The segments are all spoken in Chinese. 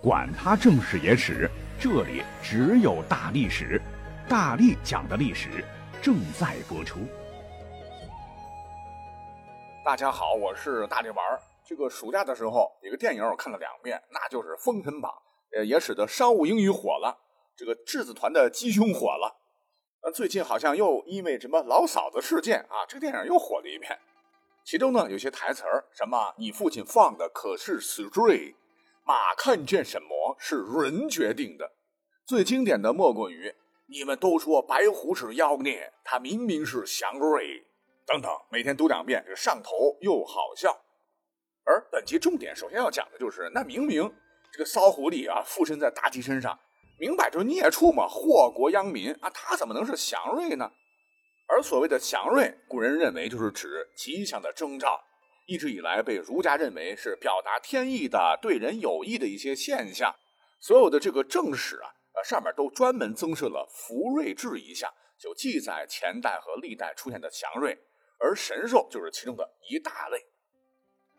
管他正史野史，这里只有大历史，大力讲的历史正在播出。大家好，我是大力丸儿。这个暑假的时候，有个电影我看了两遍，那就是《封神榜》，呃，也使得商务英语火了，这个质子团的鸡胸火了。呃，最近好像又因为什么老嫂子事件啊，这个电影又火了一遍。其中呢，有些台词儿，什么你父亲放的可是 stry”。马看见什么是人决定的，最经典的莫过于你们都说白狐是妖孽，他明明是祥瑞，等等，每天读两遍，这个上头又好笑。而本集重点首先要讲的就是，那明明这个骚狐狸啊附身在妲己身上，明摆着孽畜嘛，祸国殃民啊，他怎么能是祥瑞呢？而所谓的祥瑞，古人认为就是指吉祥的征兆。一直以来被儒家认为是表达天意的、对人有益的一些现象，所有的这个正史啊，呃上面都专门增设了福瑞志一项，就记载前代和历代出现的祥瑞，而神兽就是其中的一大类。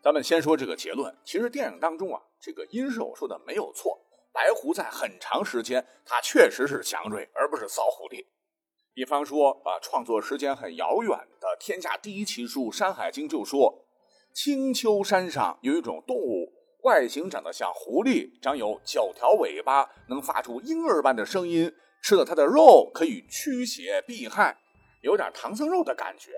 咱们先说这个结论，其实电影当中啊，这个阴兽说的没有错，白狐在很长时间它确实是祥瑞，而不是骚狐狸。比方说啊，创作时间很遥远的天下第一奇书《山海经》就说。青丘山上有一种动物，外形长得像狐狸，长有九条尾巴，能发出婴儿般的声音。吃了它的肉可以驱邪避害，有点唐僧肉的感觉。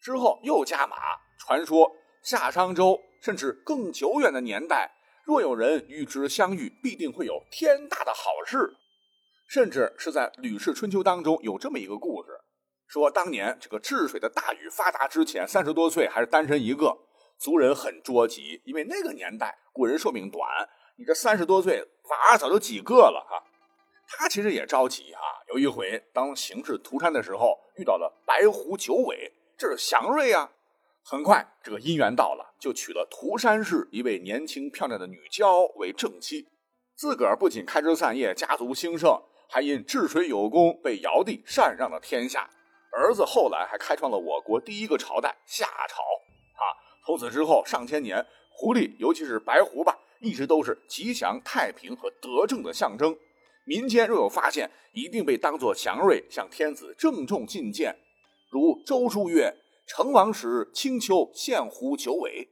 之后又加码，传说夏商周甚至更久远的年代，若有人与之相遇，必定会有天大的好事。甚至是在《吕氏春秋》当中有这么一个故事，说当年这个治水的大禹发达之前，三十多岁还是单身一个。族人很着急，因为那个年代古人寿命短，你这三十多岁娃早就几个了哈。他其实也着急啊。有一回当行至涂山的时候，遇到了白狐九尾，这是祥瑞啊。很快这个姻缘到了，就娶了涂山氏一位年轻漂亮的女娇为正妻。自个儿不仅开枝散叶，家族兴盛，还因治水有功，被尧帝禅让了天下。儿子后来还开创了我国第一个朝代夏朝。从此之后，上千年，狐狸，尤其是白狐吧，一直都是吉祥、太平和德政的象征。民间若有发现，一定被当作祥瑞，向天子郑重进谏。如周书曰：“成王时，青丘献狐九尾。”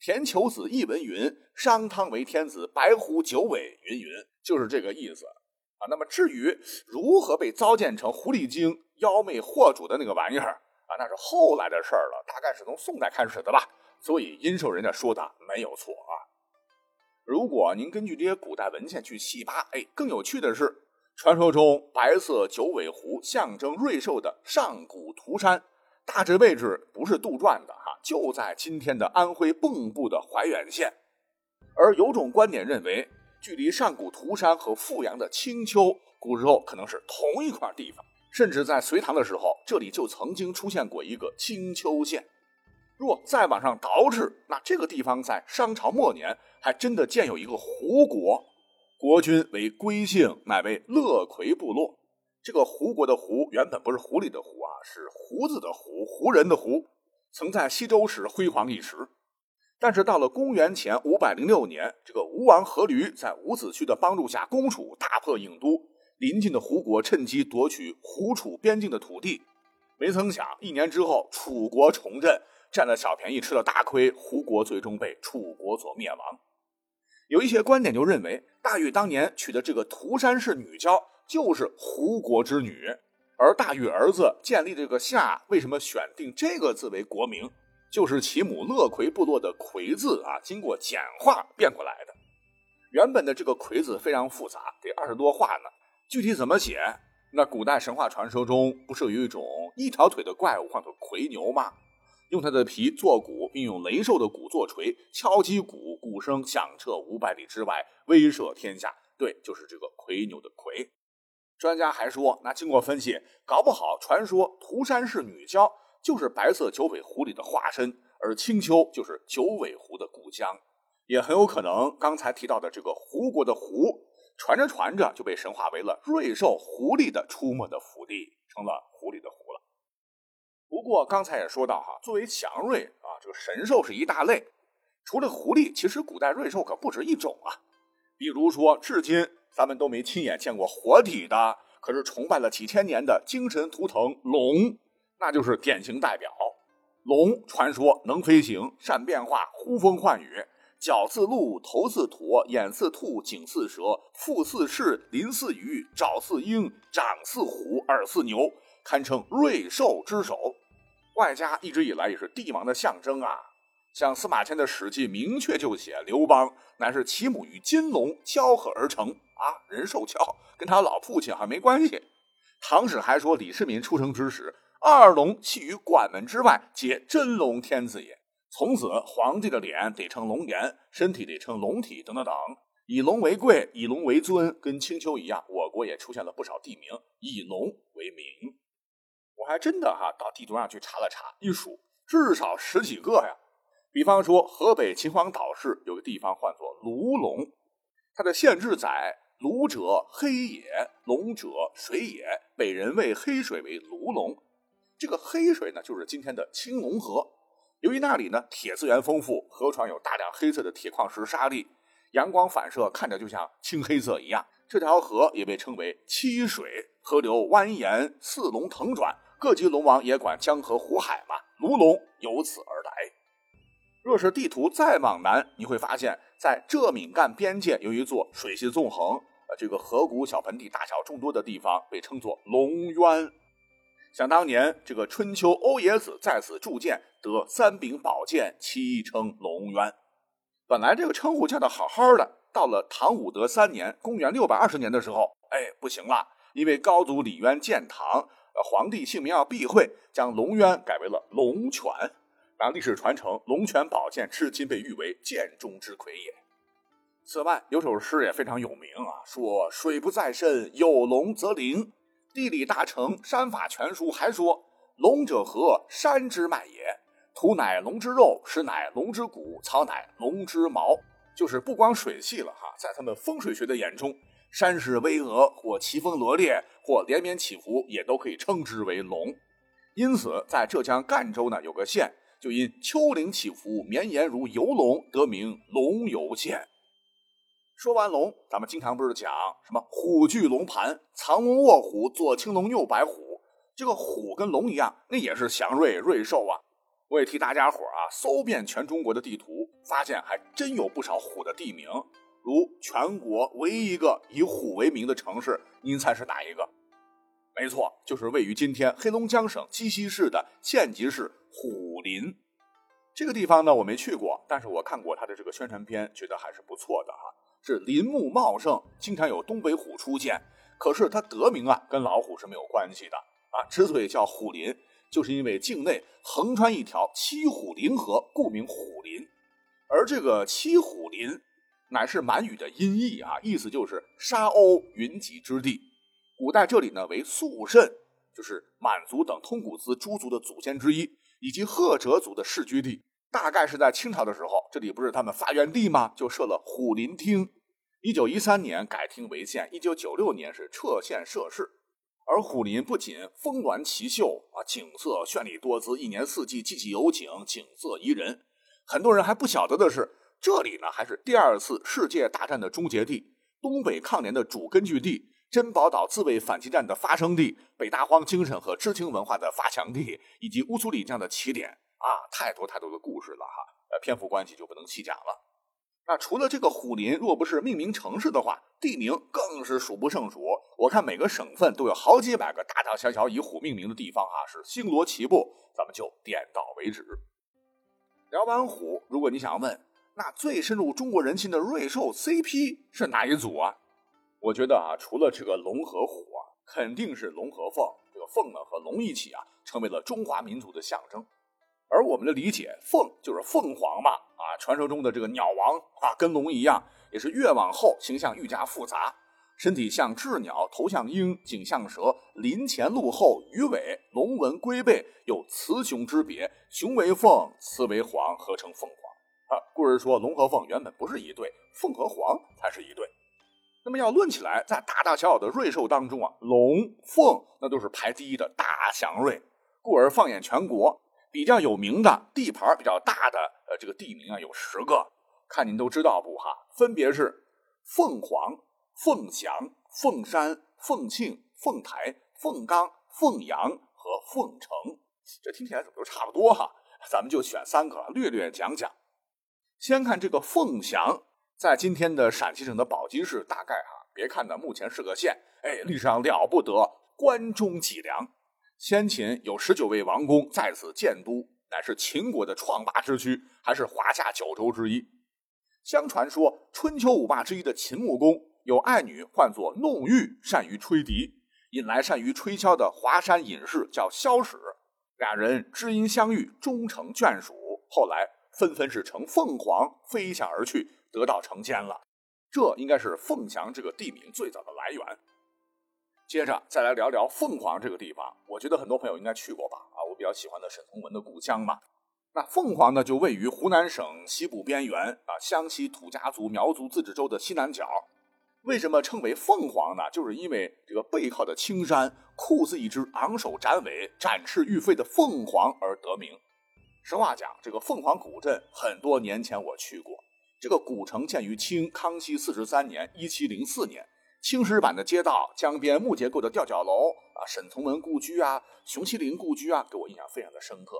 田求子译文云：“商汤为天子，白狐九尾。”云云，就是这个意思啊。那么至于如何被糟践成狐狸精、妖媚惑主的那个玩意儿啊，那是后来的事儿了，大概是从宋代开始的吧。所以阴寿人家说的没有错啊。如果您根据这些古代文献去细扒，哎，更有趣的是，传说中白色九尾狐象征瑞兽的上古涂山，大致位置不是杜撰的哈，就在今天的安徽蚌埠的怀远县。而有种观点认为，距离上古涂山和富阳的青丘，古时候可能是同一块地方，甚至在隋唐的时候，这里就曾经出现过一个青丘县。若再往上倒饬，那这个地方在商朝末年还真的建有一个胡国，国君为归姓，乃为乐魁部落。这个胡国的胡原本不是狐狸的狐啊，是胡子的胡，胡人的胡，曾在西周时辉煌一时。但是到了公元前五百零六年，这个吴王阖闾在伍子胥的帮助下攻楚，大破郢都，临近的胡国趁机夺取胡楚边境的土地。没曾想，一年之后，楚国重振。占了小便宜，吃了大亏，胡国最终被楚国所灭亡。有一些观点就认为，大禹当年娶的这个涂山氏女娇就是胡国之女，而大禹儿子建立这个夏，为什么选定这个字为国名？就是其母乐魁部落的魁字啊，经过简化变过来的。原本的这个魁字非常复杂，得二十多画呢。具体怎么写？那古代神话传说中不是有一种一条腿的怪物，唤作魁牛吗？用它的皮做鼓，并用雷兽的骨做锤，敲击鼓，鼓声响彻五百里之外，威慑天下。对，就是这个魁牛的魁。专家还说，那经过分析，搞不好传说涂山氏女娇就是白色九尾狐狸的化身，而青丘就是九尾狐的故乡，也很有可能刚才提到的这个胡国的胡，传着传着就被神化为了瑞兽狐狸的出没的福地，成了狐狸的狐了。不过刚才也说到哈，作为祥瑞啊，这个神兽是一大类。除了狐狸，其实古代瑞兽可不止一种啊。比如说，至今咱们都没亲眼见过活体的，可是崇拜了几千年的精神图腾龙，那就是典型代表。龙传说能飞行，善变化，呼风唤雨，脚似鹿，头似驼，眼似兔，颈似蛇，腹似狮，鳞似鱼，爪似鹰，掌似虎，耳似牛，堪称瑞兽之首。外加一直以来也是帝王的象征啊。像司马迁的《史记》明确就写，刘邦乃是其母与金龙交合而成啊，人兽交，跟他老父亲还没关系。唐史还说，李世民出生之时。二龙系于馆门之外，皆真龙天子也。从此，皇帝的脸得称龙颜，身体得称龙体，等等等。以龙为贵，以龙为尊，跟青丘一样，我国也出现了不少地名以龙为名。还真的哈到地图上去查了查，一数至少十几个呀。比方说，河北秦皇岛市有个地方唤作卢龙，它的县志载：卢者黑也，龙者水也。北人谓黑水为卢龙。这个黑水呢，就是今天的青龙河。由于那里呢铁资源丰富，河床有大量黑色的铁矿石沙粒，阳光反射看着就像青黑色一样。这条河也被称为七水，河流蜿蜒，四龙腾转，各级龙王也管江河湖海嘛。卢龙由此而来。若是地图再往南，你会发现在浙闽赣边界有一座水系纵横、呃这个河谷小盆地大小众多的地方，被称作龙渊。想当年，这个春秋欧冶子在此铸剑，得三柄宝剑，七称龙渊。本来这个称呼叫的好好的，到了唐武德三年（公元六百二十年）的时候，哎，不行了，因为高祖李渊建唐，皇帝姓名要避讳，将龙渊改为了龙泉。让历史传承，龙泉宝剑至今被誉为剑中之魁也。此外，有首诗也非常有名啊，说水不在深，有龙则灵。地理大成山法全书还说：“龙者何？山之脉也。土乃龙之肉，石乃龙之骨，草乃龙之毛。”就是不光水系了哈，在他们风水学的眼中，山势巍峨或奇峰罗列或连绵起伏，也都可以称之为龙。因此，在浙江赣州呢，有个县就因丘陵起伏绵延如游龙，得名龙游县。说完龙，咱们经常不是讲什么虎踞龙盘，藏龙卧虎，左青龙，右白虎。这个虎跟龙一样，那也是祥瑞瑞兽啊。我也替大家伙啊搜遍全中国的地图，发现还真有不少虎的地名。如全国唯一一个以虎为名的城市，您猜是哪一个？没错，就是位于今天黑龙江省鸡西市的县级市虎林。这个地方呢，我没去过，但是我看过它的这个宣传片，觉得还是不错的哈。是林木茂盛，经常有东北虎出现。可是它得名啊，跟老虎是没有关系的啊。之所以叫虎林，就是因为境内横穿一条七虎林河，故名虎林。而这个七虎林，乃是满语的音译啊，意思就是沙鸥云集之地。古代这里呢为肃慎，就是满族等通古斯诸族的祖先之一，以及赫哲族的世居地。大概是在清朝的时候，这里不是他们发源地吗？就设了虎林厅。一九一三年改厅为县，一九九六年是撤县设市。而虎林不仅峰峦奇秀啊，景色绚丽多姿，一年四季季季有景，景色宜人。很多人还不晓得的是，这里呢还是第二次世界大战的终结地，东北抗联的主根据地，珍宝岛自卫反击战的发生地，北大荒精神和知青文化的发祥地，以及乌苏里江的起点啊，太多太多的故事了哈。呃，篇幅关系就不能细讲了。那除了这个虎林，若不是命名城市的话，地名更是数不胜数。我看每个省份都有好几百个大大小小以虎命名的地方啊，是星罗棋布。咱们就点到为止。聊完虎，如果你想问，那最深入中国人心的瑞兽 CP 是哪一组啊？我觉得啊，除了这个龙和虎啊，肯定是龙和凤。这个凤呢和龙一起啊，成为了中华民族的象征。而我们的理解，凤就是凤凰嘛。啊，传说中的这个鸟王啊，跟龙一样，也是越往后形象愈加复杂，身体像雉鸟，头像鹰，颈像蛇，鳞前鹿后，鱼尾，龙纹龟背，有雌雄之别，雄为凤，雌为凰，合成凤凰。啊，故人说龙和凤原本不是一对，凤和凰才是一对。那么要论起来，在大大小小的瑞兽当中啊，龙凤那都是排第一的大祥瑞。故而放眼全国。比较有名的地盘比较大的呃这个地名啊有十个，看您都知道不哈？分别是凤凰、凤翔、凤山、凤庆、凤台、凤冈、凤阳和凤城。这听起来怎么都差不多哈？咱们就选三个略略讲讲。先看这个凤翔，在今天的陕西省的宝鸡市，大概哈，别看呢目前是个县，哎，历史上了不得，关中脊梁。先秦有十九位王公在此建都，乃是秦国的创霸之区，还是华夏九州之一。相传说，春秋五霸之一的秦穆公有爱女，唤作弄玉，善于吹笛，引来善于吹箫的华山隐士，叫萧史。俩人知音相遇，终成眷属。后来纷纷是乘凤凰飞翔而去，得到成仙了。这应该是凤翔这个地名最早的来源。接着再来聊聊凤凰这个地方，我觉得很多朋友应该去过吧？啊，我比较喜欢的沈从文的故乡嘛。那凤凰呢，就位于湖南省西部边缘啊，湘西土家族苗族自治州的西南角。为什么称为凤凰呢？就是因为这个背靠的青山，酷似一只昂首展尾、展翅欲飞的凤凰而得名。实话讲，这个凤凰古镇很多年前我去过，这个古城建于清康熙四十三年（一七零四年）。青石板的街道，江边木结构的吊脚楼啊，沈从文故居啊，熊希龄故居啊，给我印象非常的深刻。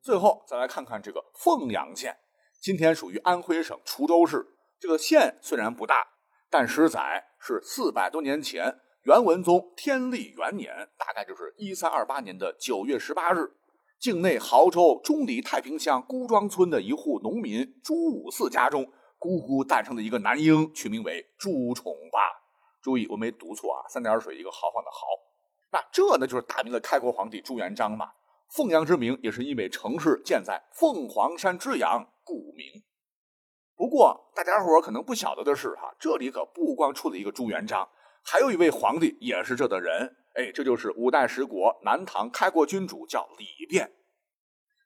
最后再来看看这个凤阳县，今天属于安徽省滁州市。这个县虽然不大，但实载是四百多年前元文宗天历元年，大概就是一三二八年的九月十八日，境内亳州钟离太平乡孤庄村的一户农民朱五四家中。咕咕诞生的一个男婴，取名为朱重八。注意，我没读错啊，三点水一个豪放的豪。那这呢，就是大明的开国皇帝朱元璋嘛。凤阳之名也是因为城市建在凤凰山之阳故名。不过，大家伙可能不晓得的是哈，这里可不光出了一个朱元璋，还有一位皇帝也是这的人。哎，这就是五代十国南唐开国君主，叫李昪。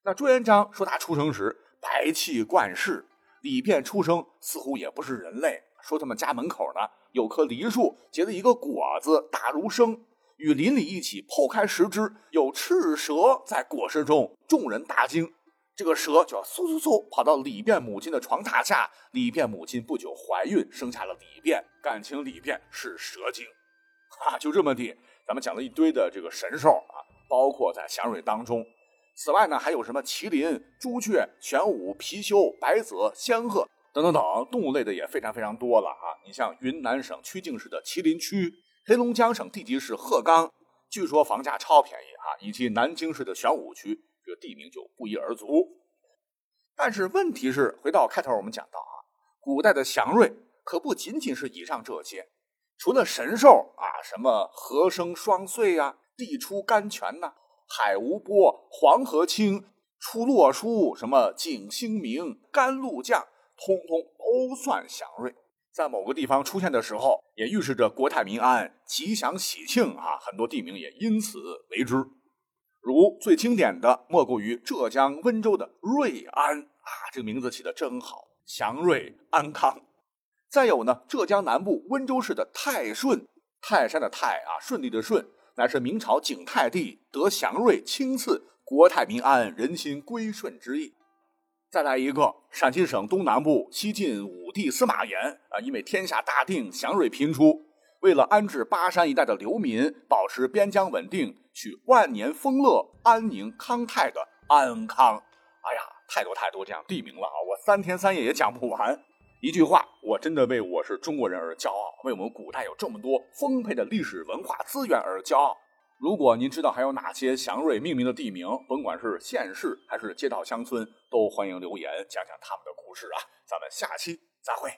那朱元璋说他出生时白气贯世。李昪出生似乎也不是人类，说他们家门口呢有棵梨树，结了一个果子大如生，与邻里一起剖开食之，有赤蛇在果实中，众人大惊。这个蛇就嗖嗖嗖跑到李昪母亲的床榻下，李昪母亲不久怀孕，生下了李昪，感情李昪是蛇精。哈，就这么地，咱们讲了一堆的这个神兽啊，包括在祥瑞当中。此外呢，还有什么麒麟、朱雀、玄武、貔貅、白泽、仙鹤等等等动物类的也非常非常多了啊！你像云南省曲靖市的麒麟区，黑龙江省地级市鹤岗，据说房价超便宜啊，以及南京市的玄武区，这个地名就不一而足。但是问题是，回到开头我们讲到啊，古代的祥瑞可不仅仅是以上这些，除了神兽啊，什么禾生双穗呀，地出甘泉呐。海无波，黄河清，出洛书，什么景星明，甘露降，通通都算祥瑞。在某个地方出现的时候，也预示着国泰民安、吉祥喜庆啊。很多地名也因此为之。如最经典的，莫过于浙江温州的瑞安啊，这个名字起的真好，祥瑞安康。再有呢，浙江南部温州市的泰顺，泰山的泰啊，顺利的顺。乃是明朝景泰帝得祥瑞亲赐，国泰民安，人心归顺之意。再来一个，陕西省东南部西晋武帝司马炎啊，因为天下大定，祥瑞频出，为了安置巴山一带的流民，保持边疆稳定，取万年丰乐、安宁康泰的安康。哎呀，太多太多这样地名了啊，我三天三夜也讲不完。一句话，我真的为我是中国人而骄傲，为我们古代有这么多丰沛的历史文化资源而骄傲。如果您知道还有哪些祥瑞命名的地名，甭管是县市还是街道乡村，都欢迎留言讲讲他们的故事啊！咱们下期再会。